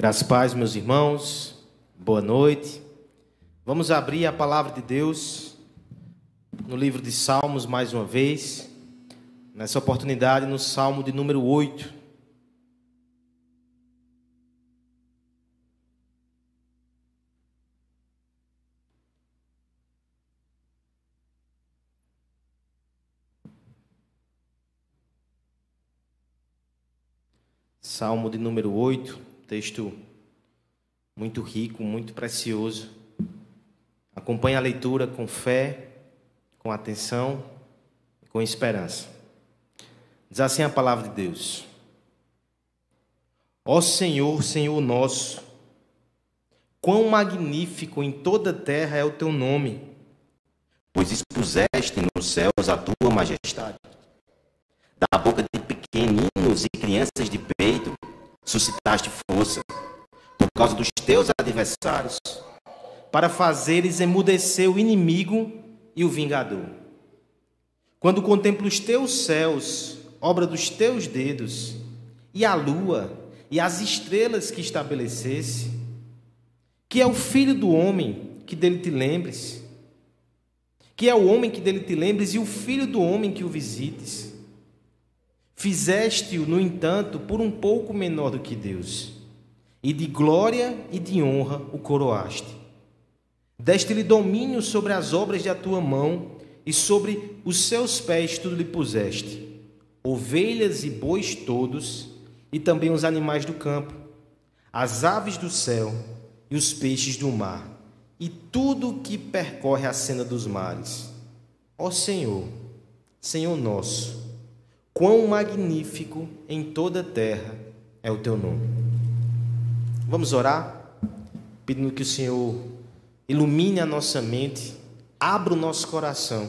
Graças paz, meus irmãos. Boa noite. Vamos abrir a palavra de Deus no livro de Salmos mais uma vez. Nessa oportunidade no Salmo de número 8. Salmo de número 8, texto muito rico, muito precioso. Acompanhe a leitura com fé, com atenção e com esperança. Diz assim a palavra de Deus: Ó Senhor, Senhor nosso, quão magnífico em toda a terra é o teu nome, pois expuseste nos céus a tua majestade. Da boca de pequeninos e crianças de peito, suscitaste força por causa dos teus adversários, para fazeres emudecer o inimigo e o vingador. Quando contemplo os teus céus, obra dos teus dedos, e a lua e as estrelas que estabelecesse, que é o filho do homem que dele te lembres, que é o homem que dele te lembres e o filho do homem que o visites. Fizeste-o, no entanto, por um pouco menor do que Deus, e de glória e de honra o coroaste. Deste-lhe domínio sobre as obras de tua mão, e sobre os seus pés tudo lhe puseste: ovelhas e bois todos, e também os animais do campo, as aves do céu e os peixes do mar, e tudo que percorre a senda dos mares. Ó Senhor, Senhor nosso, Quão magnífico em toda a terra é o teu nome. Vamos orar, pedindo que o Senhor ilumine a nossa mente, abra o nosso coração,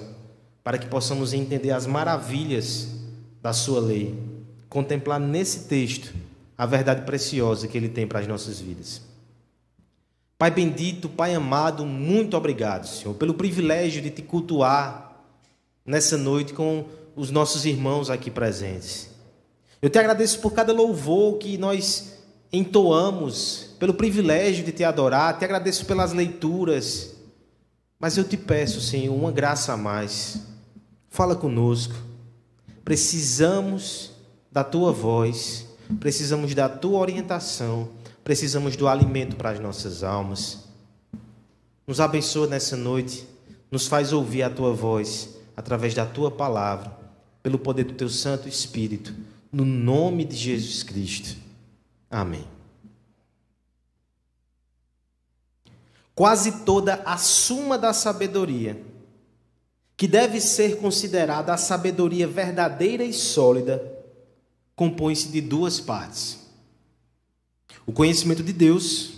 para que possamos entender as maravilhas da Sua lei, contemplar nesse texto a verdade preciosa que Ele tem para as nossas vidas. Pai bendito, Pai amado, muito obrigado, Senhor, pelo privilégio de te cultuar nessa noite com os nossos irmãos aqui presentes. Eu te agradeço por cada louvor que nós entoamos, pelo privilégio de te adorar, te agradeço pelas leituras. Mas eu te peço, Senhor, uma graça a mais. Fala conosco. Precisamos da tua voz, precisamos da tua orientação, precisamos do alimento para as nossas almas. Nos abençoa nessa noite, nos faz ouvir a tua voz através da tua palavra pelo poder do teu Santo Espírito, no nome de Jesus Cristo. Amém. Quase toda a suma da sabedoria, que deve ser considerada a sabedoria verdadeira e sólida, compõe-se de duas partes: o conhecimento de Deus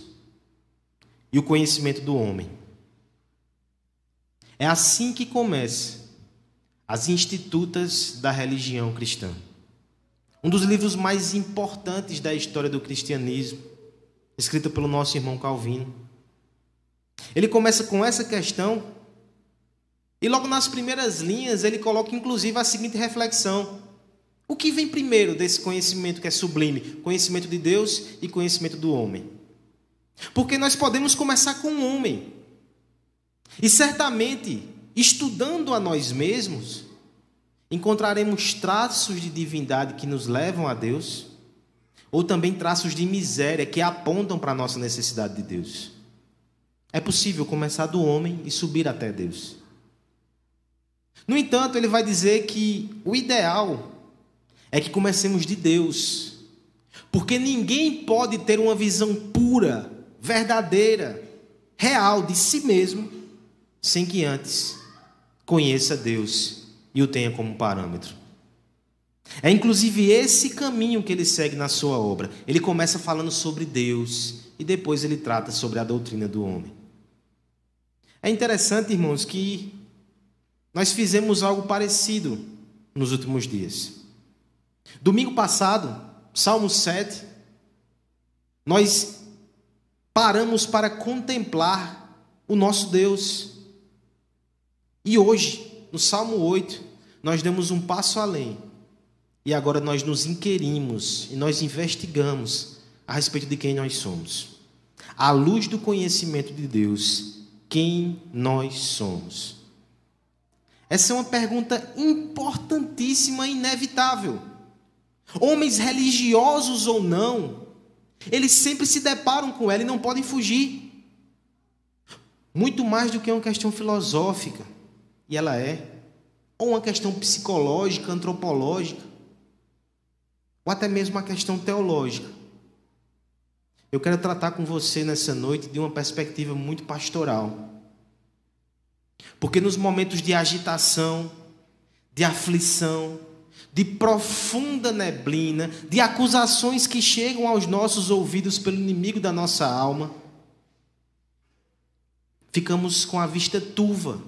e o conhecimento do homem. É assim que começa as Institutas da Religião Cristã. Um dos livros mais importantes da história do cristianismo, escrito pelo nosso irmão Calvino. Ele começa com essa questão e logo nas primeiras linhas ele coloca inclusive a seguinte reflexão: o que vem primeiro desse conhecimento que é sublime? Conhecimento de Deus e conhecimento do homem. Porque nós podemos começar com um homem. E certamente estudando a nós mesmos, encontraremos traços de divindade que nos levam a Deus, ou também traços de miséria que apontam para a nossa necessidade de Deus. É possível começar do homem e subir até Deus. No entanto, ele vai dizer que o ideal é que comecemos de Deus, porque ninguém pode ter uma visão pura, verdadeira, real de si mesmo, sem que antes conheça Deus e o tenha como parâmetro. É inclusive esse caminho que ele segue na sua obra. Ele começa falando sobre Deus e depois ele trata sobre a doutrina do homem. É interessante, irmãos, que nós fizemos algo parecido nos últimos dias. Domingo passado, Salmo 7, nós paramos para contemplar o nosso Deus. E hoje, no Salmo 8, nós demos um passo além. E agora nós nos inquirimos e nós investigamos a respeito de quem nós somos. À luz do conhecimento de Deus, quem nós somos? Essa é uma pergunta importantíssima e inevitável. Homens religiosos ou não, eles sempre se deparam com ela e não podem fugir. Muito mais do que uma questão filosófica, e ela é, ou uma questão psicológica, antropológica, ou até mesmo uma questão teológica. Eu quero tratar com você nessa noite de uma perspectiva muito pastoral. Porque nos momentos de agitação, de aflição, de profunda neblina, de acusações que chegam aos nossos ouvidos pelo inimigo da nossa alma, ficamos com a vista turva.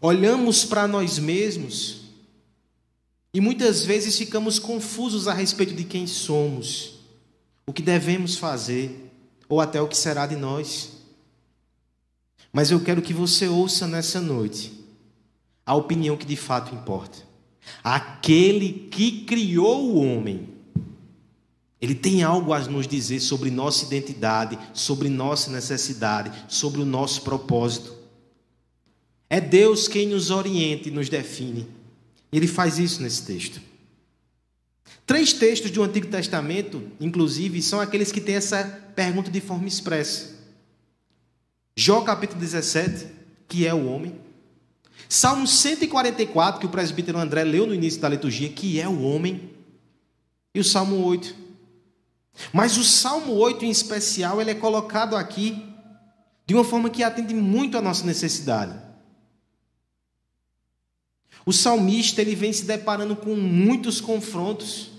Olhamos para nós mesmos e muitas vezes ficamos confusos a respeito de quem somos, o que devemos fazer ou até o que será de nós. Mas eu quero que você ouça nessa noite a opinião que de fato importa. Aquele que criou o homem, ele tem algo a nos dizer sobre nossa identidade, sobre nossa necessidade, sobre o nosso propósito. É Deus quem nos orienta e nos define. Ele faz isso nesse texto. Três textos do Antigo Testamento, inclusive, são aqueles que têm essa pergunta de forma expressa. Jó capítulo 17, que é o homem. Salmo 144, que o presbítero André leu no início da liturgia, que é o homem. E o Salmo 8. Mas o Salmo 8 em especial, ele é colocado aqui de uma forma que atende muito à nossa necessidade. O salmista ele vem se deparando com muitos confrontos.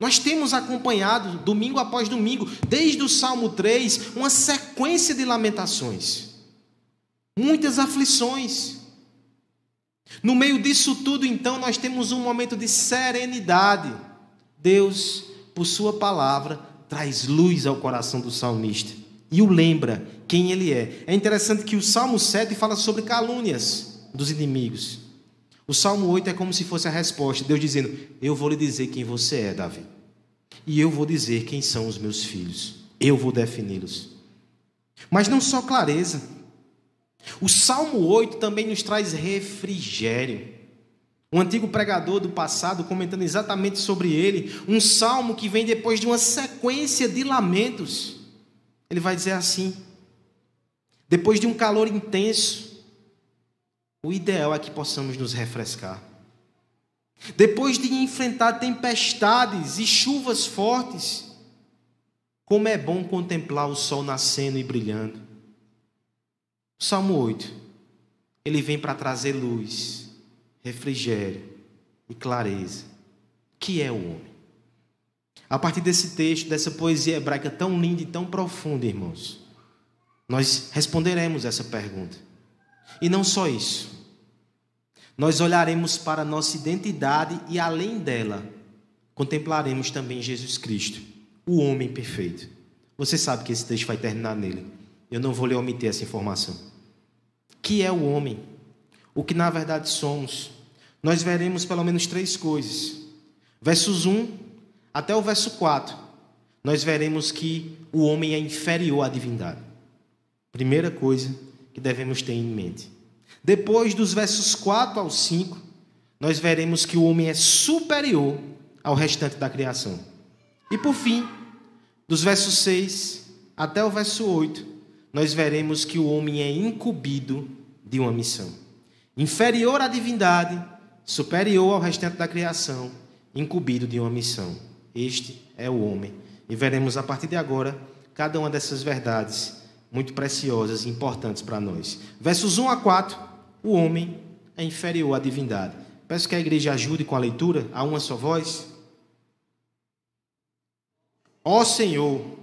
Nós temos acompanhado, domingo após domingo, desde o Salmo 3, uma sequência de lamentações, muitas aflições. No meio disso tudo, então, nós temos um momento de serenidade. Deus, por Sua palavra, traz luz ao coração do salmista e o lembra quem ele é. É interessante que o Salmo 7 fala sobre calúnias dos inimigos. O Salmo 8 é como se fosse a resposta, Deus dizendo: Eu vou lhe dizer quem você é, Davi. E eu vou dizer quem são os meus filhos. Eu vou defini-los. Mas não só clareza. O Salmo 8 também nos traz refrigério. Um antigo pregador do passado comentando exatamente sobre ele, um salmo que vem depois de uma sequência de lamentos. Ele vai dizer assim: depois de um calor intenso, o ideal é que possamos nos refrescar. Depois de enfrentar tempestades e chuvas fortes, como é bom contemplar o sol nascendo e brilhando. O Salmo 8, ele vem para trazer luz, refrigério e clareza. Que é o homem? A partir desse texto, dessa poesia hebraica tão linda e tão profunda, irmãos, nós responderemos essa pergunta. E não só isso. Nós olharemos para a nossa identidade e, além dela, contemplaremos também Jesus Cristo, o homem perfeito. Você sabe que esse texto vai terminar nele. Eu não vou lhe omitir essa informação. Que é o homem? O que na verdade somos? Nós veremos pelo menos três coisas. Versos 1 até o verso 4, nós veremos que o homem é inferior à divindade. Primeira coisa que devemos ter em mente. Depois dos versos 4 ao 5, nós veremos que o homem é superior ao restante da criação. E por fim, dos versos 6 até o verso 8, nós veremos que o homem é incumbido de uma missão. Inferior à divindade, superior ao restante da criação, incumbido de uma missão. Este é o homem. E veremos a partir de agora cada uma dessas verdades muito preciosas e importantes para nós. Versos 1 a 4 o homem é inferior à divindade. Peço que a igreja ajude com a leitura, a uma só voz. Ó Senhor,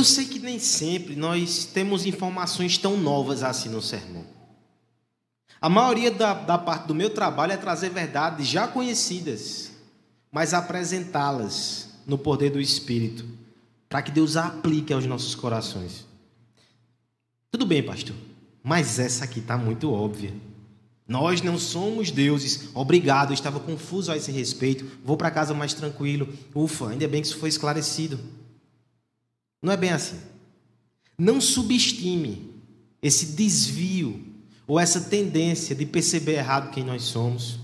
Eu sei que nem sempre nós temos informações tão novas assim no sermão. A maioria da, da parte do meu trabalho é trazer verdades já conhecidas, mas apresentá-las no poder do Espírito, para que Deus a aplique aos nossos corações. Tudo bem, pastor, mas essa aqui está muito óbvia. Nós não somos deuses. Obrigado, eu estava confuso a esse respeito. Vou para casa mais tranquilo. Ufa, ainda bem que isso foi esclarecido. Não é bem assim. Não subestime esse desvio ou essa tendência de perceber errado quem nós somos.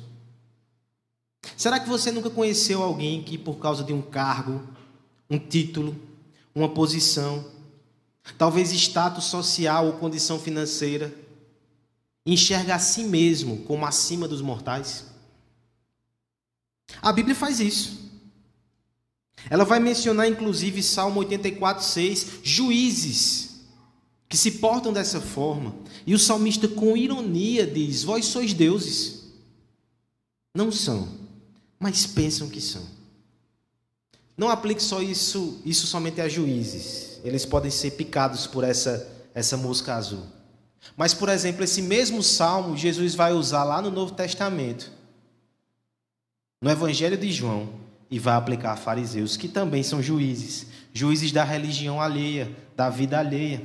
Será que você nunca conheceu alguém que, por causa de um cargo, um título, uma posição, talvez status social ou condição financeira, enxerga a si mesmo como acima dos mortais? A Bíblia faz isso. Ela vai mencionar, inclusive, Salmo 84, 6, juízes que se portam dessa forma. E o salmista, com ironia, diz: Vós sois deuses. Não são, mas pensam que são. Não aplique só isso, isso somente a juízes. Eles podem ser picados por essa, essa mosca azul. Mas, por exemplo, esse mesmo salmo Jesus vai usar lá no Novo Testamento, no Evangelho de João, e vai aplicar a fariseus, que também são juízes, juízes da religião alheia, da vida alheia.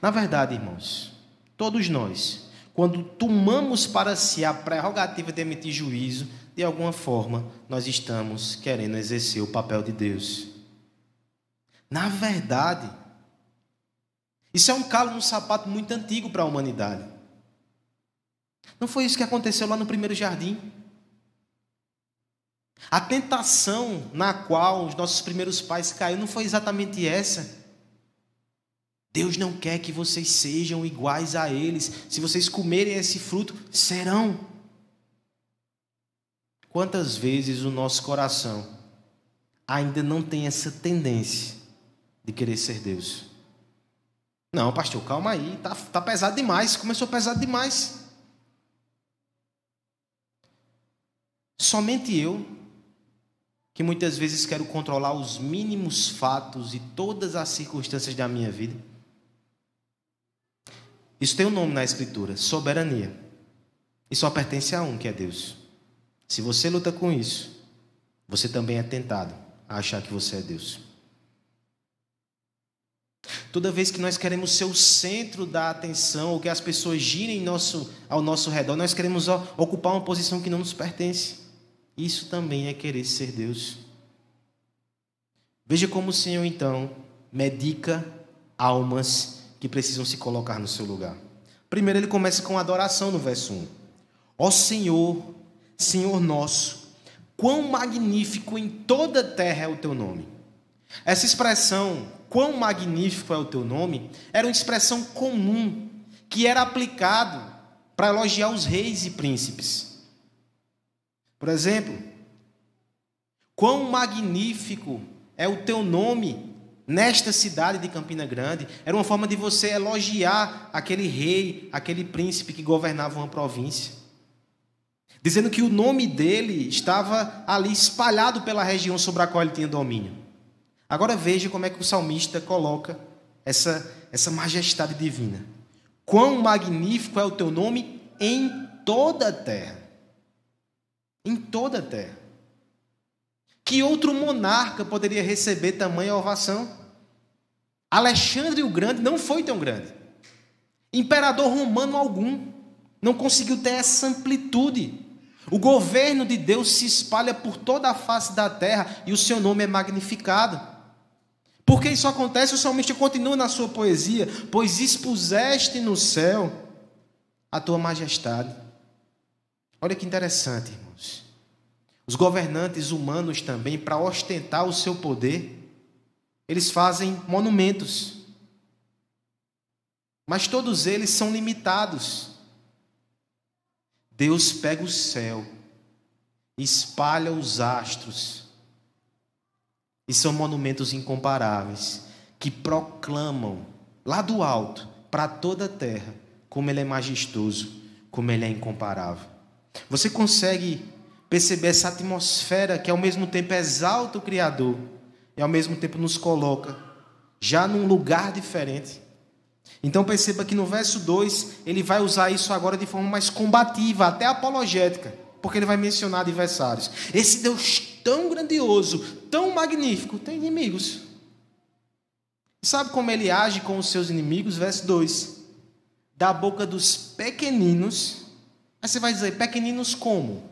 Na verdade, irmãos, todos nós, quando tomamos para si a prerrogativa de emitir juízo, de alguma forma nós estamos querendo exercer o papel de Deus. Na verdade, isso é um calo no sapato muito antigo para a humanidade. Não foi isso que aconteceu lá no primeiro jardim? A tentação na qual os nossos primeiros pais caíram não foi exatamente essa. Deus não quer que vocês sejam iguais a eles. Se vocês comerem esse fruto, serão. Quantas vezes o nosso coração ainda não tem essa tendência de querer ser Deus? Não, pastor, calma aí, tá, tá pesado demais, começou pesado demais. Somente eu que muitas vezes quero controlar os mínimos fatos e todas as circunstâncias da minha vida. Isso tem um nome na Escritura: soberania. E só pertence a um, que é Deus. Se você luta com isso, você também é tentado a achar que você é Deus. Toda vez que nós queremos ser o centro da atenção, ou que as pessoas girem nosso, ao nosso redor, nós queremos ocupar uma posição que não nos pertence. Isso também é querer ser Deus. Veja como o Senhor, então, medica almas que precisam se colocar no seu lugar. Primeiro, ele começa com adoração no verso 1. Ó Senhor, Senhor nosso, quão magnífico em toda a terra é o teu nome. Essa expressão, quão magnífico é o teu nome, era uma expressão comum que era aplicado para elogiar os reis e príncipes. Por exemplo, quão magnífico é o teu nome nesta cidade de Campina Grande. Era uma forma de você elogiar aquele rei, aquele príncipe que governava uma província. Dizendo que o nome dele estava ali espalhado pela região sobre a qual ele tinha domínio. Agora veja como é que o salmista coloca essa, essa majestade divina. Quão magnífico é o teu nome em toda a terra em toda a terra. Que outro monarca poderia receber tamanha ovação? Alexandre o Grande não foi tão grande. Imperador romano algum não conseguiu ter essa amplitude. O governo de Deus se espalha por toda a face da terra e o seu nome é magnificado. Porque isso acontece, o salmista continua na sua poesia: Pois expuseste no céu a tua majestade. Olha que interessante, irmãos. Os governantes humanos também, para ostentar o seu poder, eles fazem monumentos. Mas todos eles são limitados. Deus pega o céu, espalha os astros, e são monumentos incomparáveis que proclamam lá do alto para toda a terra como ele é majestoso, como ele é incomparável. Você consegue perceber essa atmosfera que ao mesmo tempo exalta o Criador e ao mesmo tempo nos coloca já num lugar diferente. Então perceba que no verso 2 ele vai usar isso agora de forma mais combativa, até apologética, porque ele vai mencionar adversários. Esse Deus tão grandioso, tão magnífico, tem inimigos. Sabe como ele age com os seus inimigos? Verso 2: Da boca dos pequeninos. Aí você vai dizer, pequeninos como?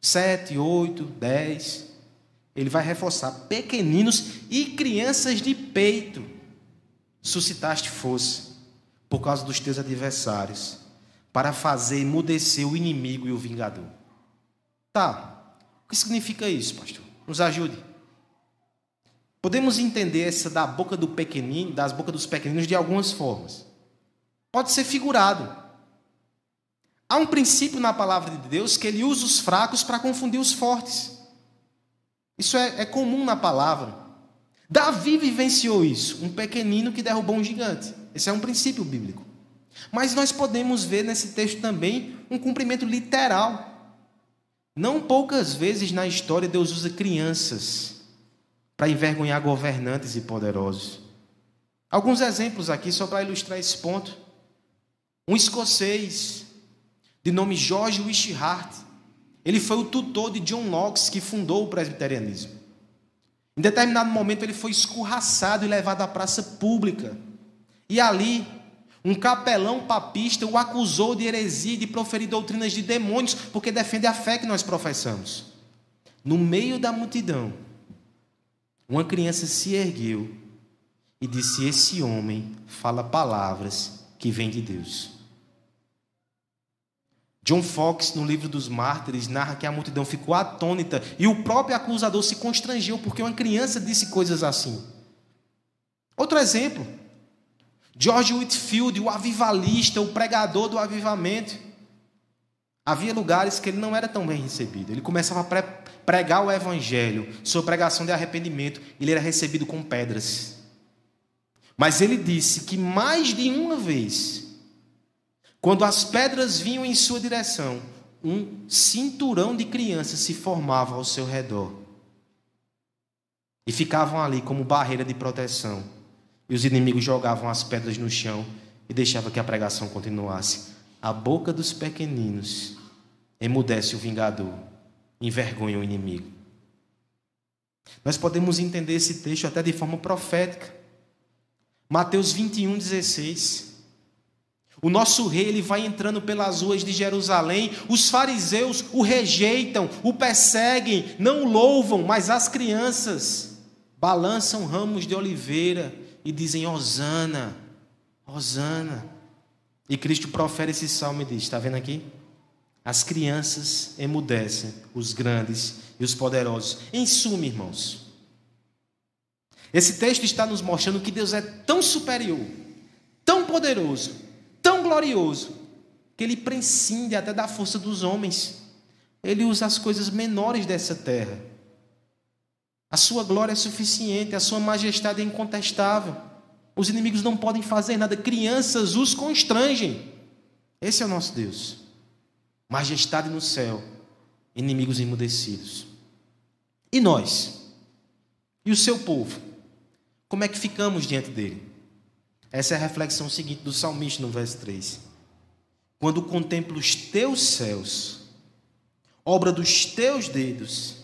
Sete, oito, dez. Ele vai reforçar, pequeninos e crianças de peito. Suscitaste força por causa dos teus adversários, para fazer emudecer o inimigo e o vingador. Tá, o que significa isso, pastor? Nos ajude. Podemos entender essa da boca do pequenino, das bocas dos pequeninos de algumas formas. Pode ser figurado. Há um princípio na palavra de Deus que ele usa os fracos para confundir os fortes. Isso é, é comum na palavra. Davi vivenciou isso, um pequenino que derrubou um gigante. Esse é um princípio bíblico. Mas nós podemos ver nesse texto também um cumprimento literal. Não poucas vezes na história Deus usa crianças para envergonhar governantes e poderosos. Alguns exemplos aqui só para ilustrar esse ponto. Um escocês de nome George Wishart, ele foi o tutor de John Knox que fundou o presbiterianismo. Em determinado momento ele foi escorraçado e levado à praça pública e ali, um capelão papista o acusou de heresia e de proferir doutrinas de demônios, porque defende a fé que nós professamos. No meio da multidão, uma criança se ergueu e disse: Esse homem fala palavras que vêm de Deus. John Fox, no livro dos Mártires, narra que a multidão ficou atônita e o próprio acusador se constrangeu porque uma criança disse coisas assim. Outro exemplo, George Whitfield, o avivalista, o pregador do avivamento. Havia lugares que ele não era tão bem recebido. Ele começava a pregar o evangelho, sua pregação de arrependimento, ele era recebido com pedras. Mas ele disse que mais de uma vez, quando as pedras vinham em sua direção, um cinturão de crianças se formava ao seu redor. E ficavam ali como barreira de proteção e os inimigos jogavam as pedras no chão e deixavam que a pregação continuasse. A boca dos pequeninos emudece o vingador, envergonha o inimigo. Nós podemos entender esse texto até de forma profética. Mateus 21, 16. O nosso rei ele vai entrando pelas ruas de Jerusalém, os fariseus o rejeitam, o perseguem, não o louvam, mas as crianças balançam ramos de oliveira e dizem: Hosana, Hosana. E Cristo profere esse salmo e diz: Está vendo aqui? As crianças emudecem, os grandes e os poderosos. Em suma, irmãos, esse texto está nos mostrando que Deus é tão superior, tão poderoso, tão glorioso, que ele prescinde até da força dos homens. Ele usa as coisas menores dessa terra a sua glória é suficiente, a sua majestade é incontestável. Os inimigos não podem fazer nada, crianças os constrangem. Esse é o nosso Deus. Majestade no céu, inimigos emudecidos. E nós? E o seu povo? Como é que ficamos diante dele? Essa é a reflexão seguinte do salmista no verso 3. Quando contemplo os teus céus, obra dos teus dedos,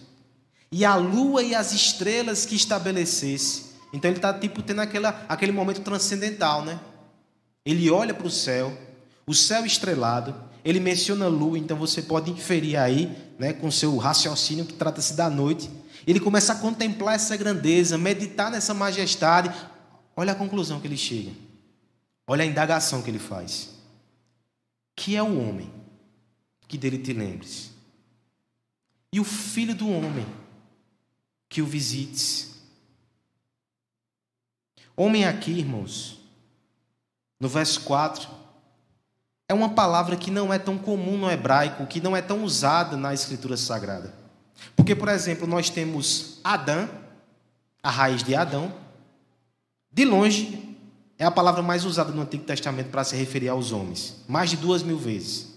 e a lua e as estrelas que estabelecesse. Então ele está tipo tendo aquela, aquele momento transcendental, né? Ele olha para o céu, o céu estrelado, ele menciona a lua, então você pode inferir aí, né, com seu raciocínio que trata-se da noite. Ele começa a contemplar essa grandeza, meditar nessa majestade. Olha a conclusão que ele chega. Olha a indagação que ele faz. Que é o homem que dele te lembres? E o filho do homem que o visites. Homem aqui, irmãos, no verso 4, é uma palavra que não é tão comum no hebraico, que não é tão usada na Escritura Sagrada. Porque, por exemplo, nós temos Adão, a raiz de Adão. De longe, é a palavra mais usada no Antigo Testamento para se referir aos homens, mais de duas mil vezes.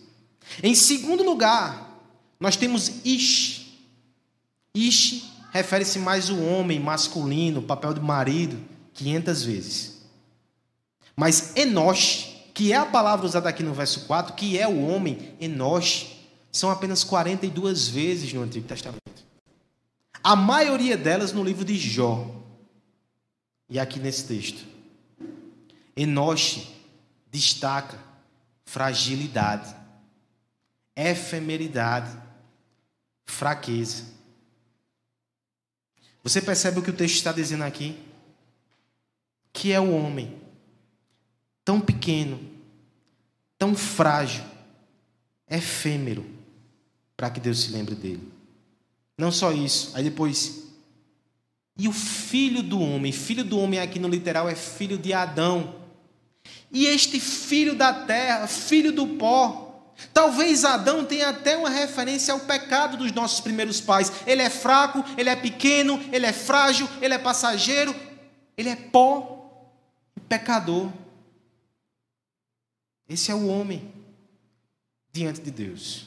Em segundo lugar, nós temos Ish. Ish refere-se mais ao homem masculino, papel de marido, 500 vezes. Mas Enosh, que é a palavra usada aqui no verso 4, que é o homem, Enosh, são apenas 42 vezes no Antigo Testamento. A maioria delas no livro de Jó. E aqui nesse texto. Enosh destaca fragilidade, efemeridade, fraqueza. Você percebe o que o texto está dizendo aqui? Que é o homem tão pequeno, tão frágil, efêmero, para que Deus se lembre dele. Não só isso, aí depois. E o filho do homem, filho do homem aqui no literal é filho de Adão. E este filho da terra, filho do pó, Talvez Adão tenha até uma referência ao pecado dos nossos primeiros pais. Ele é fraco, ele é pequeno, ele é frágil, ele é passageiro, ele é pó e pecador. Esse é o homem diante de Deus.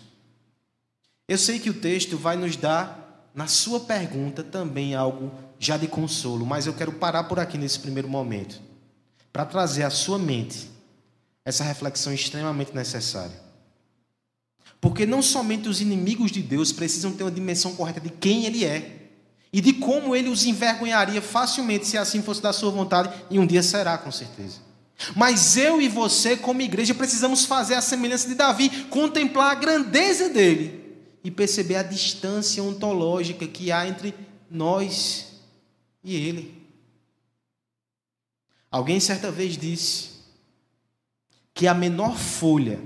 Eu sei que o texto vai nos dar, na sua pergunta, também algo já de consolo, mas eu quero parar por aqui nesse primeiro momento, para trazer à sua mente essa reflexão extremamente necessária. Porque não somente os inimigos de Deus precisam ter uma dimensão correta de quem Ele é e de como Ele os envergonharia facilmente se assim fosse da Sua vontade, e um dia será, com certeza. Mas eu e você, como igreja, precisamos fazer a semelhança de Davi, contemplar a grandeza dele e perceber a distância ontológica que há entre nós e ele. Alguém certa vez disse que a menor folha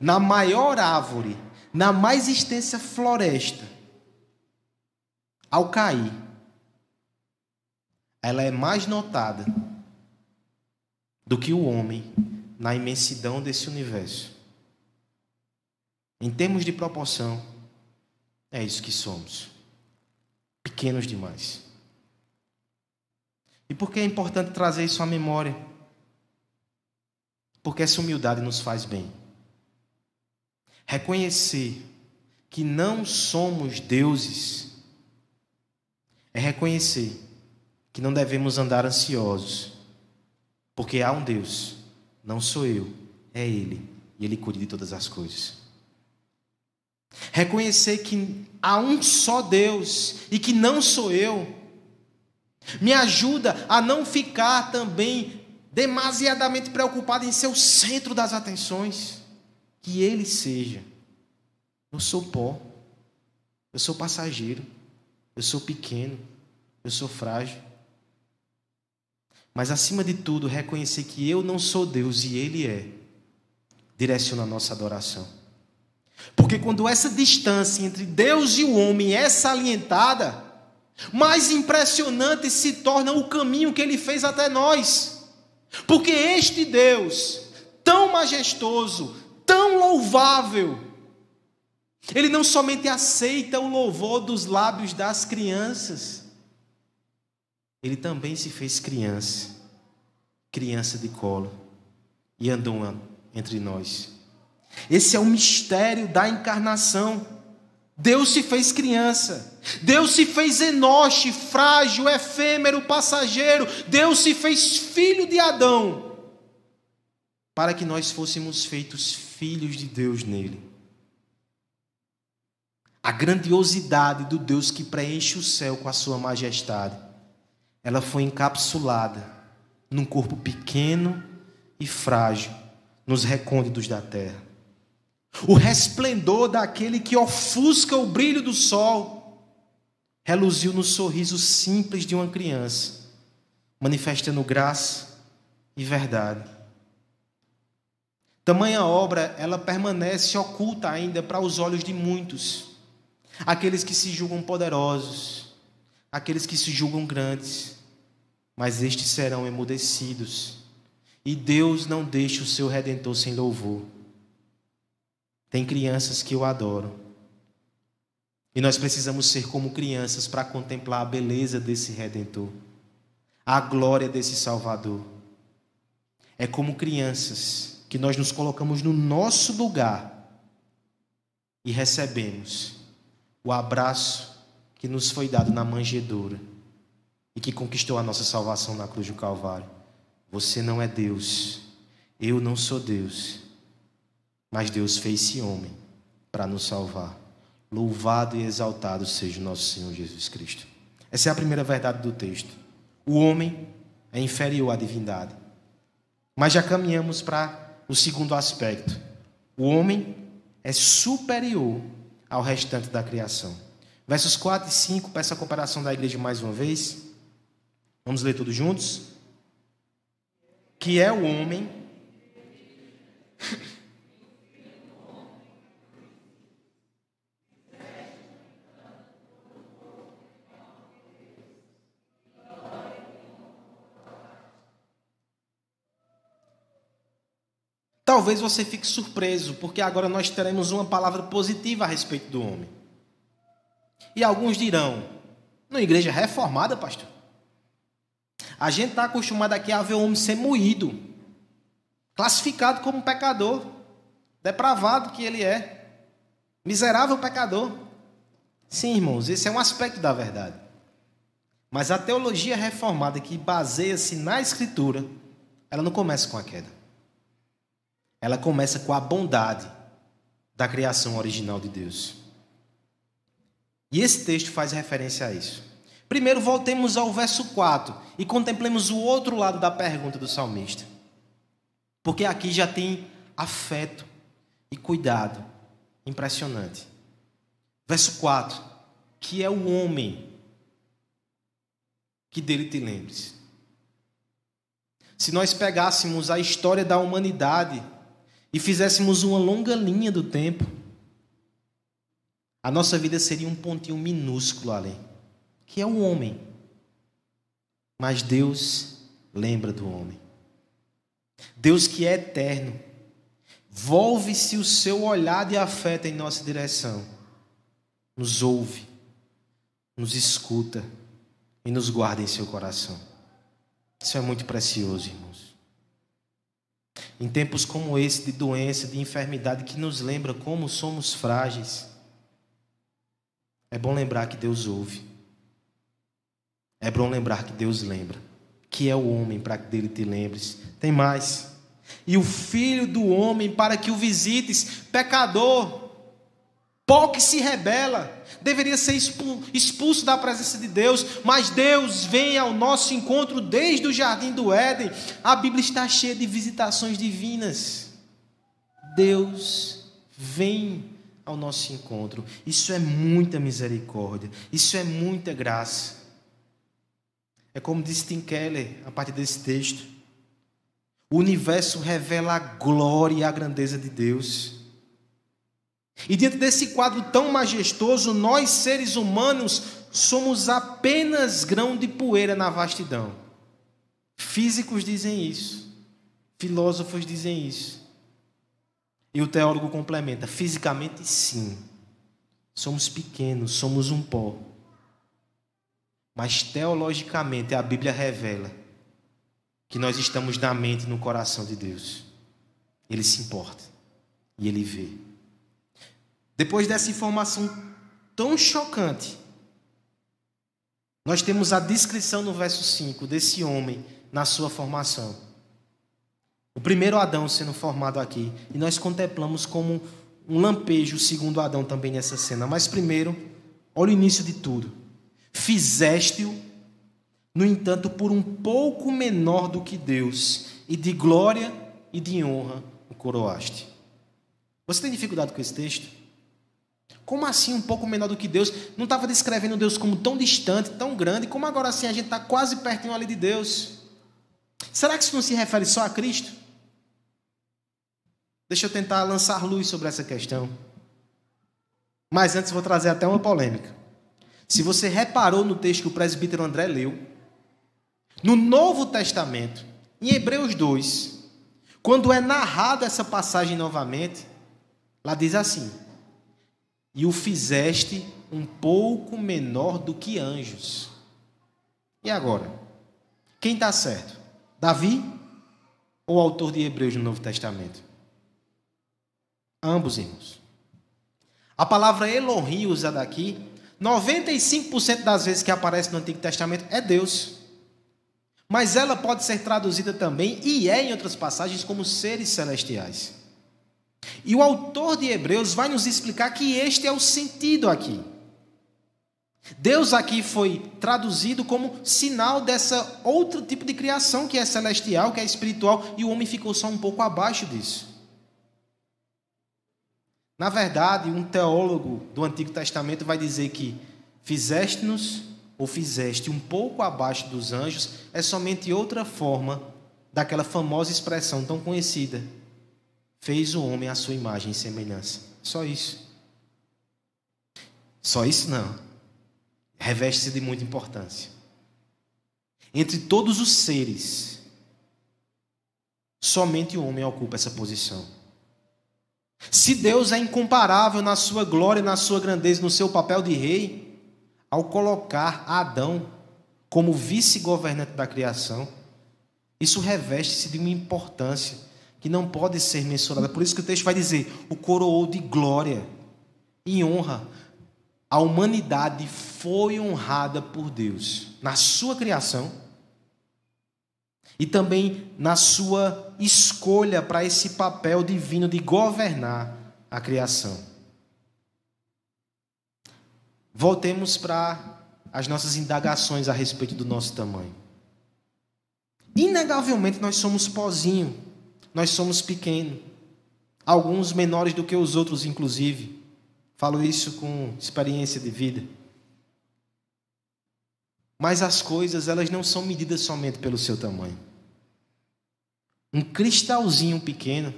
na maior árvore, na mais extensa floresta, ao cair, ela é mais notada do que o homem na imensidão desse universo. Em termos de proporção, é isso que somos. Pequenos demais. E por que é importante trazer isso à memória? Porque essa humildade nos faz bem. Reconhecer que não somos deuses é reconhecer que não devemos andar ansiosos, porque há um Deus, não sou eu, é Ele, e Ele cuida de todas as coisas. Reconhecer que há um só Deus e que não sou eu, me ajuda a não ficar também demasiadamente preocupado em ser o centro das atenções. Que Ele seja. Eu sou pó, eu sou passageiro, eu sou pequeno, eu sou frágil. Mas acima de tudo, reconhecer que eu não sou Deus e Ele é, direciona a nossa adoração. Porque quando essa distância entre Deus e o homem é salientada, mais impressionante se torna o caminho que ele fez até nós. Porque este Deus, tão majestoso, tão louvável, ele não somente aceita o louvor dos lábios das crianças, ele também se fez criança, criança de colo, e andou entre nós. Esse é o mistério da encarnação. Deus se fez criança. Deus se fez enoche, frágil, efêmero, passageiro. Deus se fez filho de Adão. Para que nós fôssemos feitos filhos de Deus nele. A grandiosidade do Deus que preenche o céu com a sua majestade. Ela foi encapsulada num corpo pequeno e frágil nos recônditos da terra. O resplendor daquele que ofusca o brilho do sol reluziu no sorriso simples de uma criança, manifestando graça e verdade. Tamanha obra, ela permanece oculta ainda para os olhos de muitos, aqueles que se julgam poderosos, aqueles que se julgam grandes, mas estes serão emudecidos, e Deus não deixa o seu redentor sem louvor. Tem crianças que eu adoro. E nós precisamos ser como crianças para contemplar a beleza desse redentor, a glória desse Salvador. É como crianças que nós nos colocamos no nosso lugar e recebemos o abraço que nos foi dado na manjedoura e que conquistou a nossa salvação na cruz do Calvário. Você não é Deus, eu não sou Deus, mas Deus fez-se homem para nos salvar. Louvado e exaltado seja o nosso Senhor Jesus Cristo. Essa é a primeira verdade do texto. O homem é inferior à divindade. Mas já caminhamos para o segundo aspecto. O homem é superior ao restante da criação. Versos 4 e 5, peço a comparação da igreja mais uma vez. Vamos ler tudo juntos? Que é o homem Talvez você fique surpreso, porque agora nós teremos uma palavra positiva a respeito do homem. E alguns dirão: na igreja reformada, pastor? A gente está acostumado aqui a ver o homem ser moído, classificado como pecador, depravado que ele é, miserável pecador. Sim, irmãos, esse é um aspecto da verdade. Mas a teologia reformada que baseia-se na Escritura, ela não começa com a queda ela começa com a bondade da criação original de Deus. E esse texto faz referência a isso. Primeiro, voltemos ao verso 4 e contemplemos o outro lado da pergunta do salmista. Porque aqui já tem afeto e cuidado impressionante. Verso 4: Que é o homem que dele te lembres. Se nós pegássemos a história da humanidade e fizéssemos uma longa linha do tempo, a nossa vida seria um pontinho minúsculo ali, que é o homem. Mas Deus lembra do homem. Deus que é eterno, volve-se o seu olhar de afeto em nossa direção, nos ouve, nos escuta e nos guarda em seu coração. Isso é muito precioso, irmãos. Em tempos como esse, de doença, de enfermidade, que nos lembra como somos frágeis, é bom lembrar que Deus ouve. É bom lembrar que Deus lembra. Que é o homem para que dele te lembres. Tem mais. E o filho do homem para que o visites, pecador, Pó que se rebela deveria ser expulso da presença de Deus, mas Deus vem ao nosso encontro desde o jardim do Éden. A Bíblia está cheia de visitações divinas. Deus vem ao nosso encontro. Isso é muita misericórdia, isso é muita graça. É como disse Tim Keller a partir desse texto. O universo revela a glória e a grandeza de Deus. E diante desse quadro tão majestoso, nós seres humanos somos apenas grão de poeira na vastidão. Físicos dizem isso, filósofos dizem isso. E o teólogo complementa: fisicamente, sim. Somos pequenos, somos um pó. Mas teologicamente, a Bíblia revela que nós estamos na mente e no coração de Deus. Ele se importa e ele vê. Depois dessa informação tão chocante, nós temos a descrição no verso 5 desse homem na sua formação. O primeiro Adão sendo formado aqui, e nós contemplamos como um lampejo o segundo Adão também nessa cena. Mas primeiro, olha o início de tudo. Fizeste-o, no entanto, por um pouco menor do que Deus, e de glória e de honra o coroaste. Você tem dificuldade com esse texto? Como assim um pouco menor do que Deus? Não estava descrevendo Deus como tão distante, tão grande, como agora assim a gente está quase pertinho ali de Deus? Será que isso não se refere só a Cristo? Deixa eu tentar lançar luz sobre essa questão. Mas antes vou trazer até uma polêmica. Se você reparou no texto que o presbítero André leu, no Novo Testamento, em Hebreus 2, quando é narrada essa passagem novamente, lá diz assim: e o fizeste um pouco menor do que anjos. E agora? Quem está certo? Davi ou o autor de Hebreus no Novo Testamento? Ambos, irmãos. A palavra Elohim usada aqui 95% das vezes que aparece no Antigo Testamento é Deus. Mas ela pode ser traduzida também, e é em outras passagens, como seres celestiais. E o autor de Hebreus vai nos explicar que este é o sentido aqui. Deus aqui foi traduzido como sinal dessa outro tipo de criação que é celestial, que é espiritual, e o homem ficou só um pouco abaixo disso. Na verdade, um teólogo do Antigo Testamento vai dizer que fizeste-nos ou fizeste um pouco abaixo dos anjos é somente outra forma daquela famosa expressão tão conhecida: fez o homem à sua imagem e semelhança. Só isso. Só isso não. Reveste-se de muita importância. Entre todos os seres, somente o homem ocupa essa posição. Se Deus é incomparável na sua glória, na sua grandeza, no seu papel de rei, ao colocar Adão como vice-governante da criação, isso reveste-se de uma importância que não pode ser mensurada. Por isso que o texto vai dizer: o coroou de glória e honra. A humanidade foi honrada por Deus na sua criação e também na sua escolha para esse papel divino de governar a criação. Voltemos para as nossas indagações a respeito do nosso tamanho. Inegavelmente nós somos pozinho, nós somos pequeno, alguns menores do que os outros, inclusive. Falo isso com experiência de vida. Mas as coisas, elas não são medidas somente pelo seu tamanho. Um cristalzinho pequeno,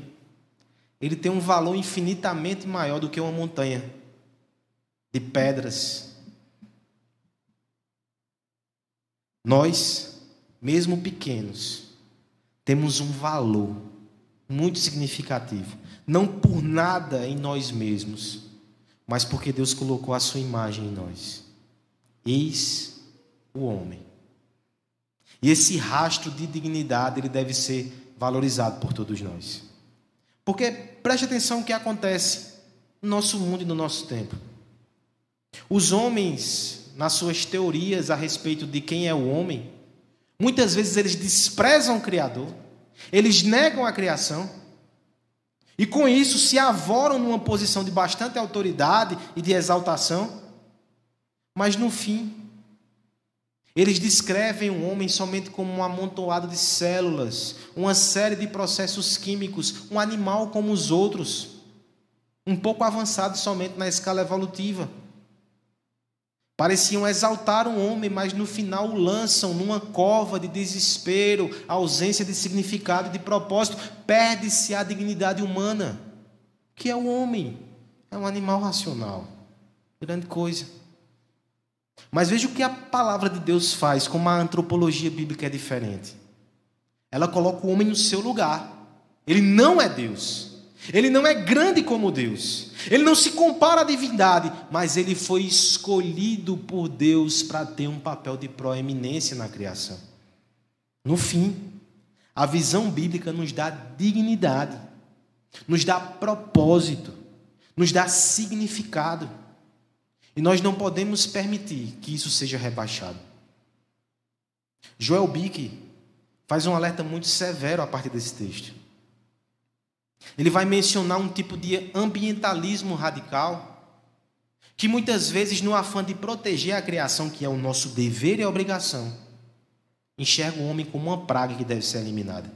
ele tem um valor infinitamente maior do que uma montanha de pedras. Nós, mesmo pequenos, temos um valor muito significativo, não por nada em nós mesmos, mas porque Deus colocou a sua imagem em nós. Eis o homem. E esse rastro de dignidade ele deve ser valorizado por todos nós. Porque preste atenção o que acontece no nosso mundo e no nosso tempo. Os homens, nas suas teorias a respeito de quem é o homem, muitas vezes eles desprezam o Criador, eles negam a criação, e com isso se avoram numa posição de bastante autoridade e de exaltação, mas no fim eles descrevem o homem somente como um amontoado de células, uma série de processos químicos, um animal como os outros, um pouco avançado somente na escala evolutiva. Pareciam exaltar o homem, mas no final o lançam numa cova de desespero, ausência de significado de propósito, perde-se a dignidade humana, que é o homem, é um animal racional. Grande coisa. Mas veja o que a palavra de Deus faz, como a antropologia bíblica é diferente. Ela coloca o homem no seu lugar. Ele não é Deus. Ele não é grande como Deus. Ele não se compara à divindade, mas ele foi escolhido por Deus para ter um papel de proeminência na criação. No fim, a visão bíblica nos dá dignidade, nos dá propósito, nos dá significado. E nós não podemos permitir que isso seja rebaixado. Joel Bick faz um alerta muito severo a partir desse texto. Ele vai mencionar um tipo de ambientalismo radical que muitas vezes, no afã de proteger a criação, que é o nosso dever e obrigação, enxerga o homem como uma praga que deve ser eliminada.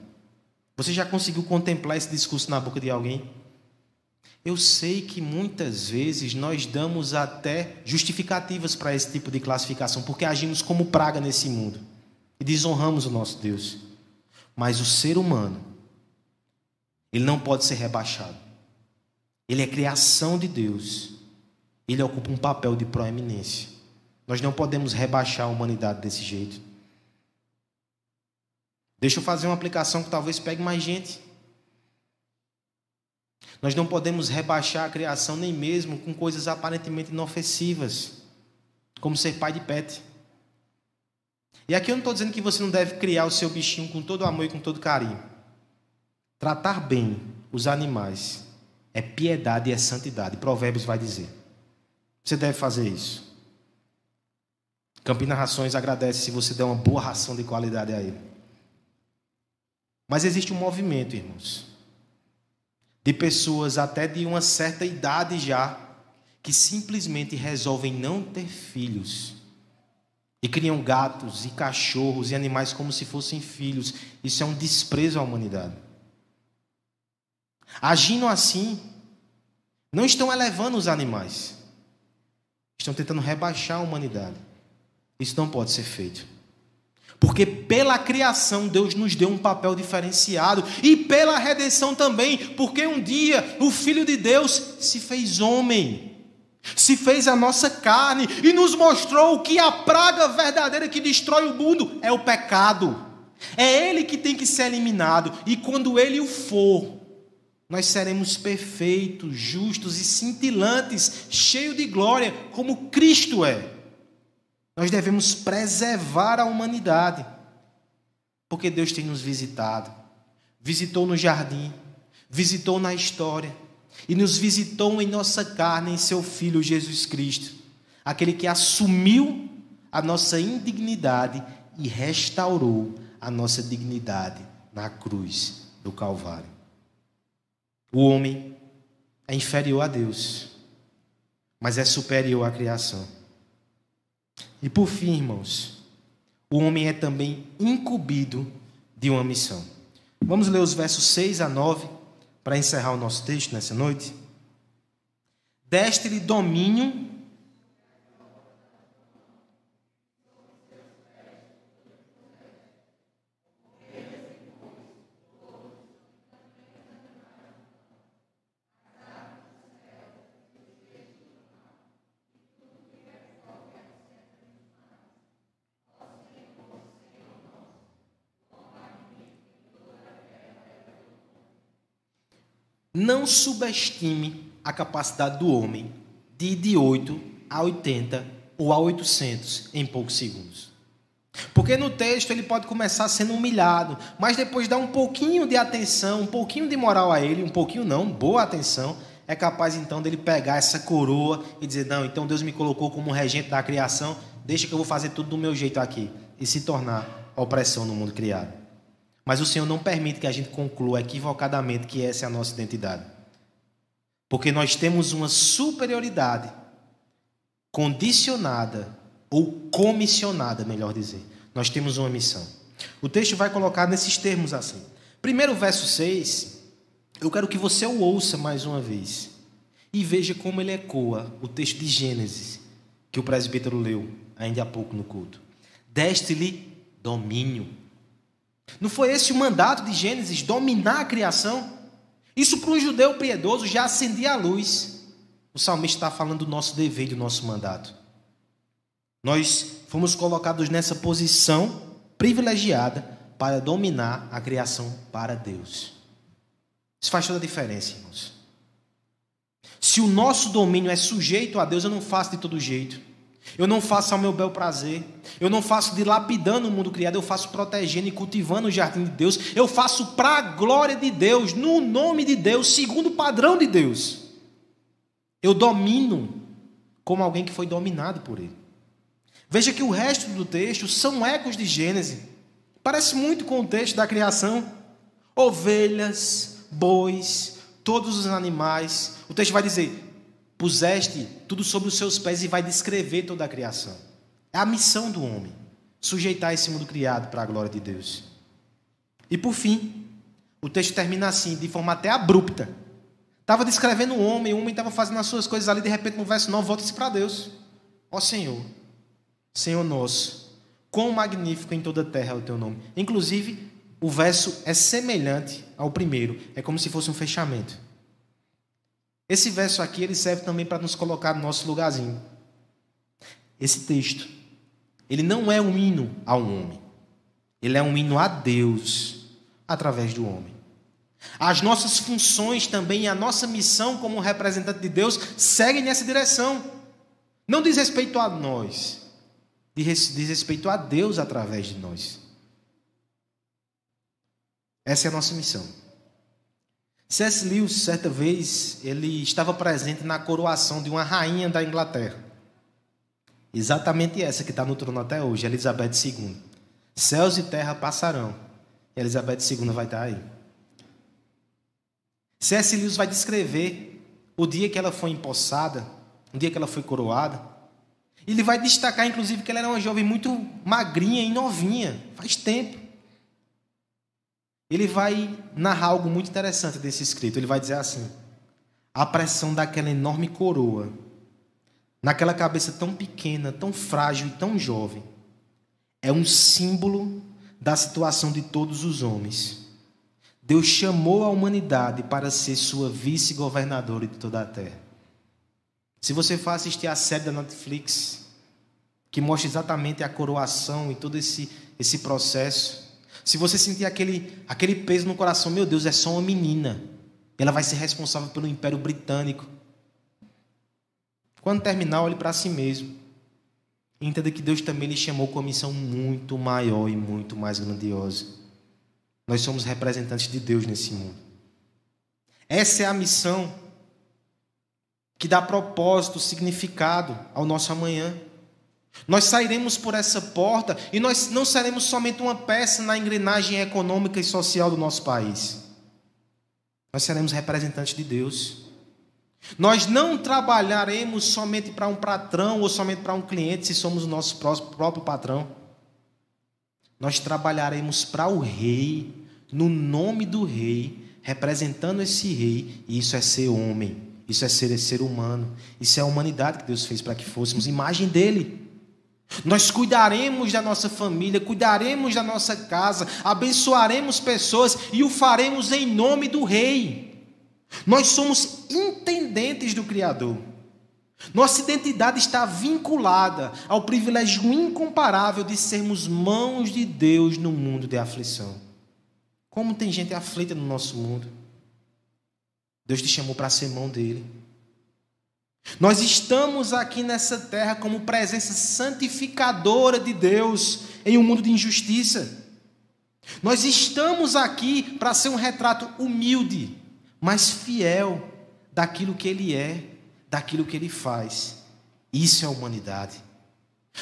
Você já conseguiu contemplar esse discurso na boca de alguém? Eu sei que muitas vezes nós damos até justificativas para esse tipo de classificação, porque agimos como praga nesse mundo e desonramos o nosso Deus. Mas o ser humano, ele não pode ser rebaixado. Ele é criação de Deus. Ele ocupa um papel de proeminência. Nós não podemos rebaixar a humanidade desse jeito. Deixa eu fazer uma aplicação que talvez pegue mais gente. Nós não podemos rebaixar a criação nem mesmo com coisas aparentemente inofensivas, como ser pai de pet. E aqui eu não estou dizendo que você não deve criar o seu bichinho com todo amor e com todo carinho. Tratar bem os animais é piedade e é santidade. Provérbios vai dizer. Você deve fazer isso. Campina Rações agradece se você der uma boa ração de qualidade a ele. Mas existe um movimento, irmãos, de pessoas até de uma certa idade já, que simplesmente resolvem não ter filhos. E criam gatos e cachorros e animais como se fossem filhos. Isso é um desprezo à humanidade. Agindo assim, não estão elevando os animais, estão tentando rebaixar a humanidade. Isso não pode ser feito. Porque pela criação Deus nos deu um papel diferenciado e pela redenção também, porque um dia o Filho de Deus se fez homem, se fez a nossa carne e nos mostrou que a praga verdadeira que destrói o mundo é o pecado. É ele que tem que ser eliminado e quando ele o for, nós seremos perfeitos, justos e cintilantes, cheios de glória, como Cristo é. Nós devemos preservar a humanidade, porque Deus tem nos visitado. Visitou no jardim, visitou na história e nos visitou em nossa carne, em seu Filho Jesus Cristo, aquele que assumiu a nossa indignidade e restaurou a nossa dignidade na cruz do Calvário. O homem é inferior a Deus, mas é superior à criação. E por fim, irmãos, o homem é também incumbido de uma missão. Vamos ler os versos 6 a 9 para encerrar o nosso texto nessa noite. Deste-lhe domínio Não subestime a capacidade do homem de ir de 8 a 80 ou a 800 em poucos segundos. Porque no texto ele pode começar sendo humilhado, mas depois dá um pouquinho de atenção, um pouquinho de moral a ele, um pouquinho não, boa atenção, é capaz então dele pegar essa coroa e dizer: Não, então Deus me colocou como regente da criação, deixa que eu vou fazer tudo do meu jeito aqui, e se tornar opressão no mundo criado. Mas o Senhor não permite que a gente conclua equivocadamente que essa é a nossa identidade. Porque nós temos uma superioridade condicionada ou comissionada, melhor dizer. Nós temos uma missão. O texto vai colocar nesses termos assim. Primeiro verso 6, eu quero que você o ouça mais uma vez e veja como ele ecoa o texto de Gênesis que o presbítero leu ainda há pouco no culto. Deste-lhe domínio não foi esse o mandato de Gênesis, dominar a criação? Isso para um judeu piedoso já acendia a luz. O salmista está falando do nosso dever do nosso mandato. Nós fomos colocados nessa posição privilegiada para dominar a criação para Deus. Isso faz toda a diferença, irmãos. Se o nosso domínio é sujeito a Deus, eu não faço de todo jeito. Eu não faço ao meu bel prazer. Eu não faço dilapidando o mundo criado. Eu faço protegendo e cultivando o jardim de Deus. Eu faço para a glória de Deus, no nome de Deus, segundo o padrão de Deus. Eu domino como alguém que foi dominado por Ele. Veja que o resto do texto são ecos de Gênesis. Parece muito com o texto da criação. Ovelhas, bois, todos os animais. O texto vai dizer: puseste tudo sobre os seus pés e vai descrever toda a criação. É a missão do homem, sujeitar esse mundo criado para a glória de Deus. E por fim, o texto termina assim, de forma até abrupta. Estava descrevendo um homem, o homem estava fazendo as suas coisas ali, de repente no verso 9, volta-se para Deus. Ó Senhor, Senhor nosso, quão magnífico em toda a terra é o teu nome. Inclusive, o verso é semelhante ao primeiro, é como se fosse um fechamento. Esse verso aqui ele serve também para nos colocar no nosso lugarzinho. Esse texto, ele não é um hino a um homem. Ele é um hino a Deus através do homem. As nossas funções também, a nossa missão como representante de Deus seguem nessa direção. Não diz respeito a nós, diz respeito a Deus através de nós. Essa é a nossa missão. C.S. Lewis, certa vez, ele estava presente na coroação de uma rainha da Inglaterra. Exatamente essa que está no trono até hoje, Elizabeth II. Céus e terra passarão. E Elizabeth II vai estar aí. C.S. Lewis vai descrever o dia que ela foi empossada, o dia que ela foi coroada. Ele vai destacar, inclusive, que ela era uma jovem muito magrinha e novinha, faz tempo. Ele vai narrar algo muito interessante desse escrito. Ele vai dizer assim: a pressão daquela enorme coroa, naquela cabeça tão pequena, tão frágil e tão jovem, é um símbolo da situação de todos os homens. Deus chamou a humanidade para ser sua vice-governadora de toda a terra. Se você for assistir a série da Netflix, que mostra exatamente a coroação e todo esse, esse processo, se você sentir aquele, aquele peso no coração, meu Deus, é só uma menina, ela vai ser responsável pelo Império Britânico. Quando terminar, olhe para si mesmo. Entenda que Deus também lhe chamou com uma missão muito maior e muito mais grandiosa. Nós somos representantes de Deus nesse mundo. Essa é a missão que dá propósito, significado ao nosso amanhã. Nós sairemos por essa porta e nós não seremos somente uma peça na engrenagem econômica e social do nosso país. Nós seremos representantes de Deus. Nós não trabalharemos somente para um patrão ou somente para um cliente, se somos o nosso próprio patrão. Nós trabalharemos para o rei, no nome do rei, representando esse rei, e isso é ser homem, isso é ser ser humano, isso é a humanidade que Deus fez para que fôssemos imagem dele. Nós cuidaremos da nossa família, cuidaremos da nossa casa, abençoaremos pessoas e o faremos em nome do Rei. Nós somos intendentes do Criador. Nossa identidade está vinculada ao privilégio incomparável de sermos mãos de Deus no mundo de aflição. Como tem gente aflita no nosso mundo? Deus te chamou para ser mão dele. Nós estamos aqui nessa terra como presença santificadora de Deus em um mundo de injustiça. Nós estamos aqui para ser um retrato humilde, mas fiel daquilo que Ele é, daquilo que Ele faz. Isso é a humanidade.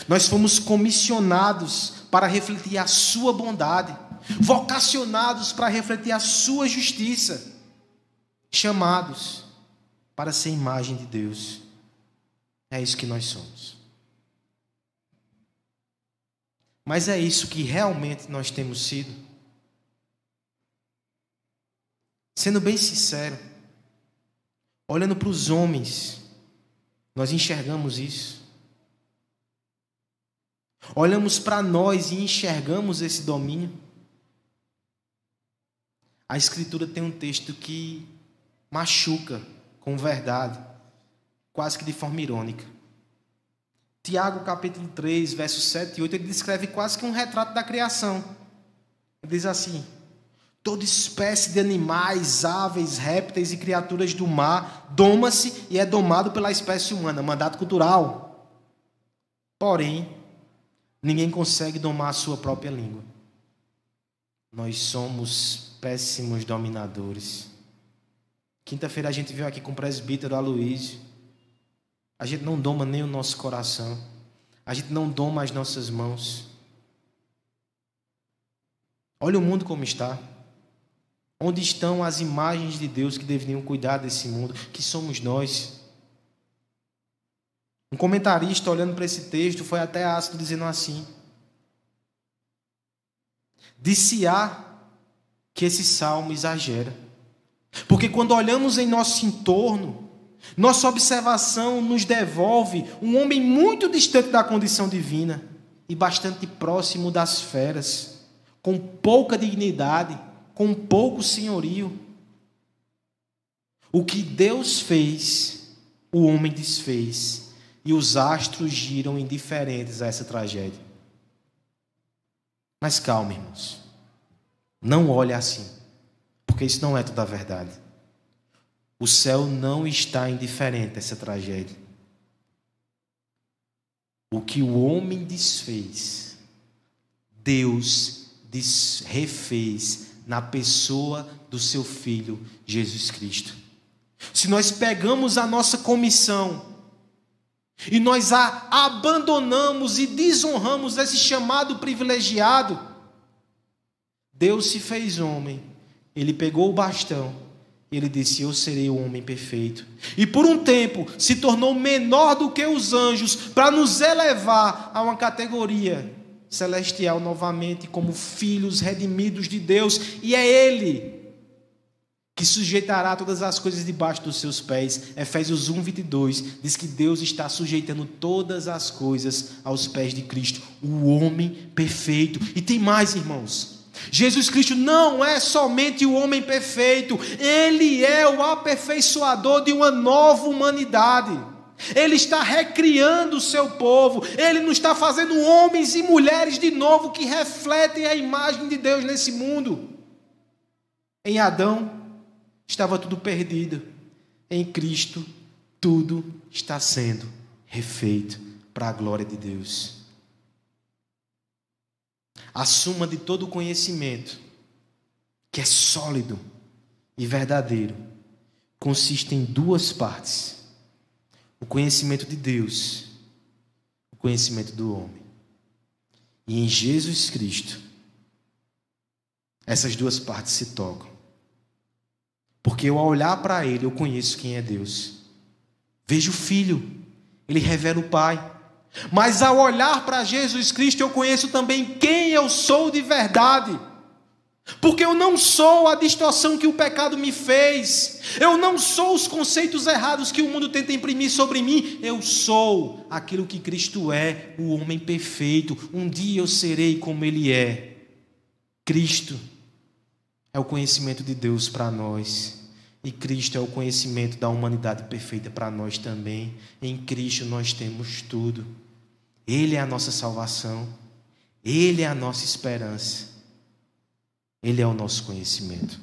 Nós fomos comissionados para refletir a Sua bondade, vocacionados para refletir a Sua justiça, chamados para ser imagem de Deus. É isso que nós somos. Mas é isso que realmente nós temos sido? Sendo bem sincero, olhando para os homens, nós enxergamos isso. Olhamos para nós e enxergamos esse domínio. A Escritura tem um texto que machuca com verdade, quase que de forma irônica. Tiago capítulo 3, versos 7 e 8, ele descreve quase que um retrato da criação. Ele diz assim: Toda espécie de animais, aves, répteis e criaturas do mar doma-se e é domado pela espécie humana, mandato cultural. Porém, ninguém consegue domar a sua própria língua. Nós somos péssimos dominadores. Quinta-feira a gente veio aqui com o presbítero Aloysio. A gente não doma nem o nosso coração. A gente não doma as nossas mãos. Olha o mundo como está. Onde estão as imagens de Deus que deveriam cuidar desse mundo, que somos nós? Um comentarista olhando para esse texto foi até ácido dizendo assim: Disse-á que esse salmo exagera. Porque quando olhamos em nosso entorno, nossa observação nos devolve um homem muito distante da condição divina e bastante próximo das feras, com pouca dignidade, com pouco senhorio. O que Deus fez, o homem desfez, e os astros giram indiferentes a essa tragédia. Mas calma, irmãos. Não olhe assim porque isso não é toda a verdade. O céu não está indiferente a essa tragédia. O que o homem desfez, Deus refez na pessoa do seu filho Jesus Cristo. Se nós pegamos a nossa comissão e nós a abandonamos e desonramos esse chamado privilegiado, Deus se fez homem, ele pegou o bastão, ele disse: Eu serei o homem perfeito. E por um tempo se tornou menor do que os anjos, para nos elevar a uma categoria celestial novamente, como filhos redimidos de Deus, e é Ele que sujeitará todas as coisas debaixo dos seus pés. Efésios 1, 22 diz que Deus está sujeitando todas as coisas aos pés de Cristo, o homem perfeito. E tem mais, irmãos. Jesus Cristo não é somente o homem perfeito, ele é o aperfeiçoador de uma nova humanidade. Ele está recriando o seu povo, ele não está fazendo homens e mulheres de novo que refletem a imagem de Deus nesse mundo. Em Adão, estava tudo perdido. Em Cristo, tudo está sendo refeito para a glória de Deus. A suma de todo o conhecimento, que é sólido e verdadeiro, consiste em duas partes: o conhecimento de Deus, o conhecimento do homem. E em Jesus Cristo, essas duas partes se tocam. Porque eu, ao olhar para Ele, eu conheço quem é Deus. Vejo o Filho, Ele revela o Pai. Mas ao olhar para Jesus Cristo, eu conheço também quem eu sou de verdade. Porque eu não sou a distorção que o pecado me fez. Eu não sou os conceitos errados que o mundo tenta imprimir sobre mim. Eu sou aquilo que Cristo é, o homem perfeito. Um dia eu serei como Ele é. Cristo é o conhecimento de Deus para nós. E Cristo é o conhecimento da humanidade perfeita para nós também. Em Cristo nós temos tudo. Ele é a nossa salvação. Ele é a nossa esperança. Ele é o nosso conhecimento.